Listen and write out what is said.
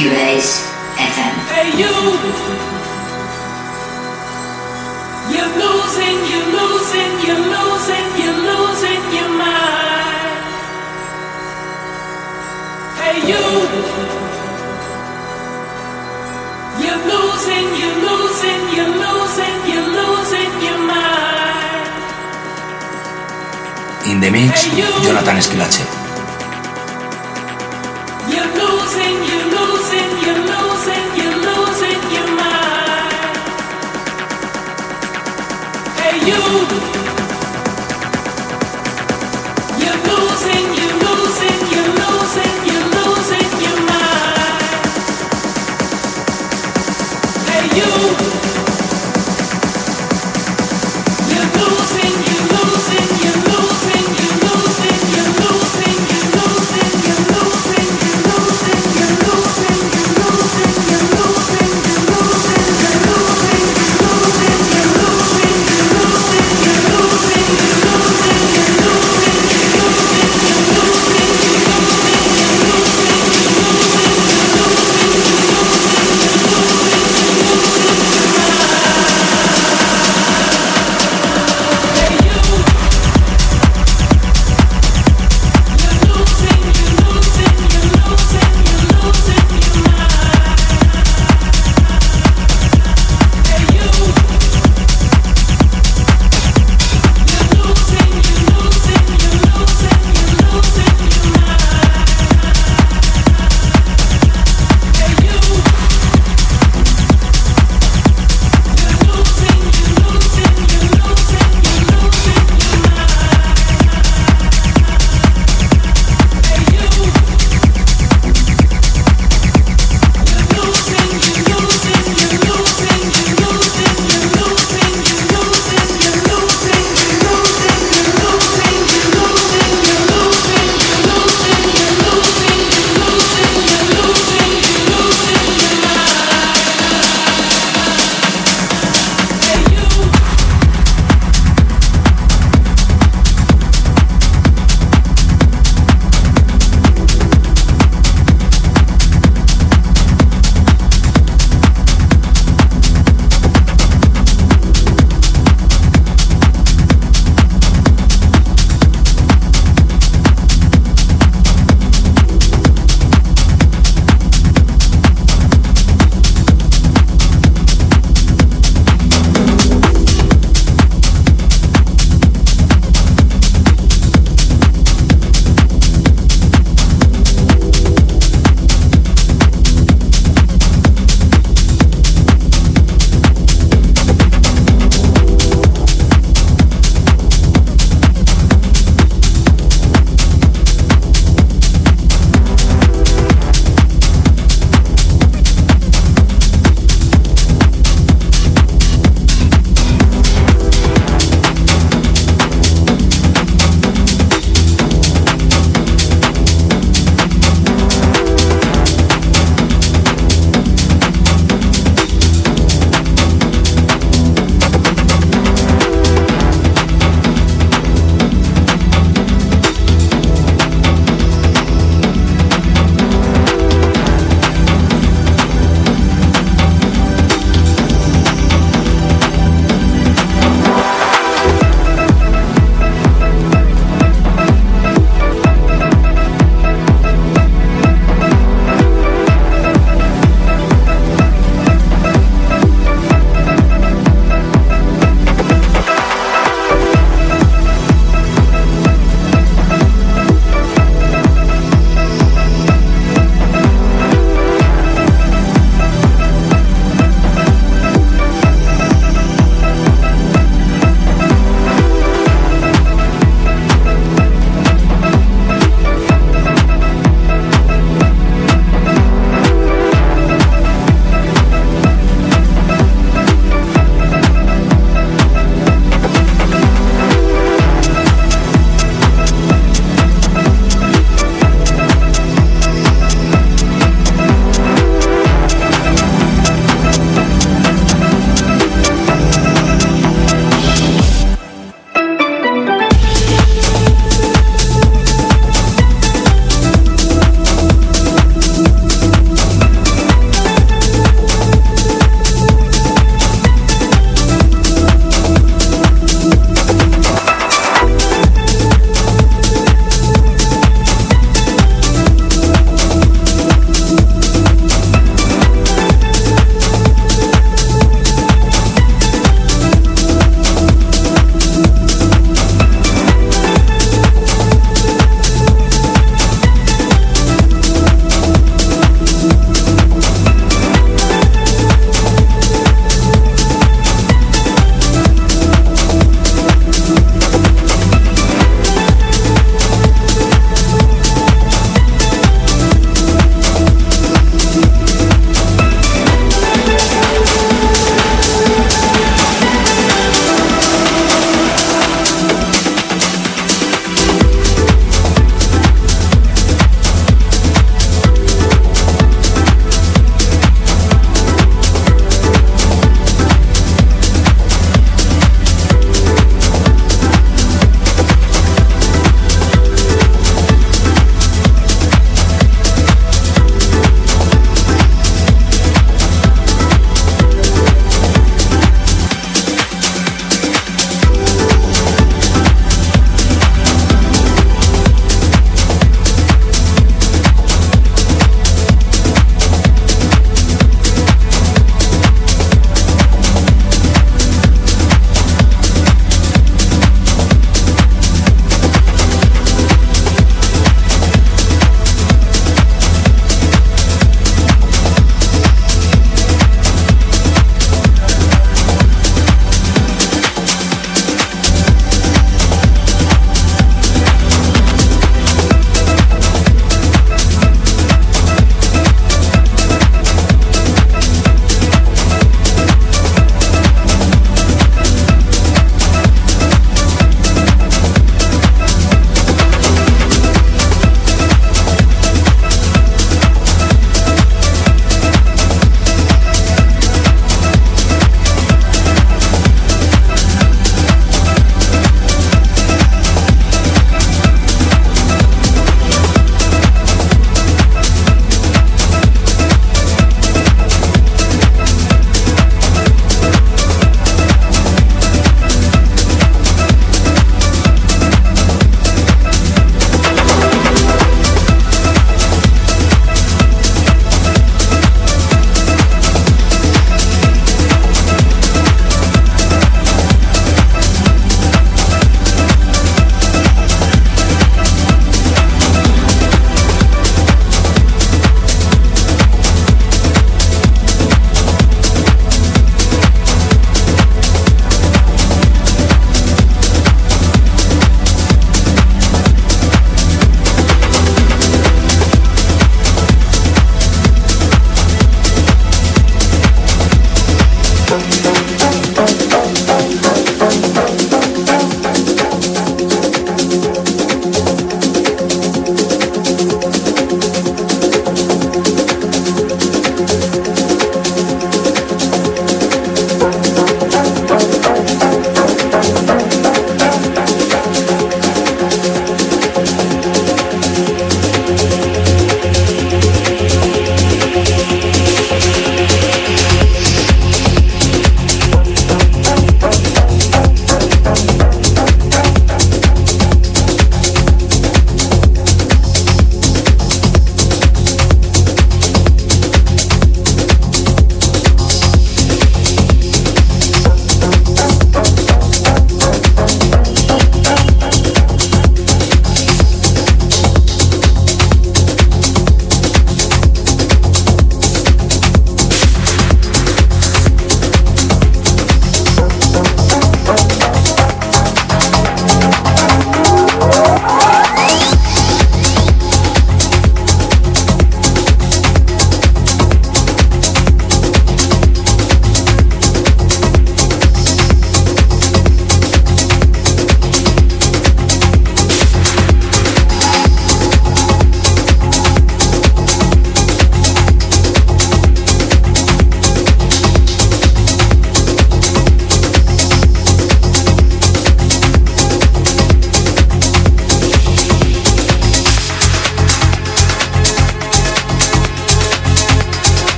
Cubase FM. Hey you, you're losing, you're losing, you're losing, you're losing your mind. Hey you, you're losing, you're losing, you're losing, you're losing your mind. In the mix, hey, Jonathan Esquilache.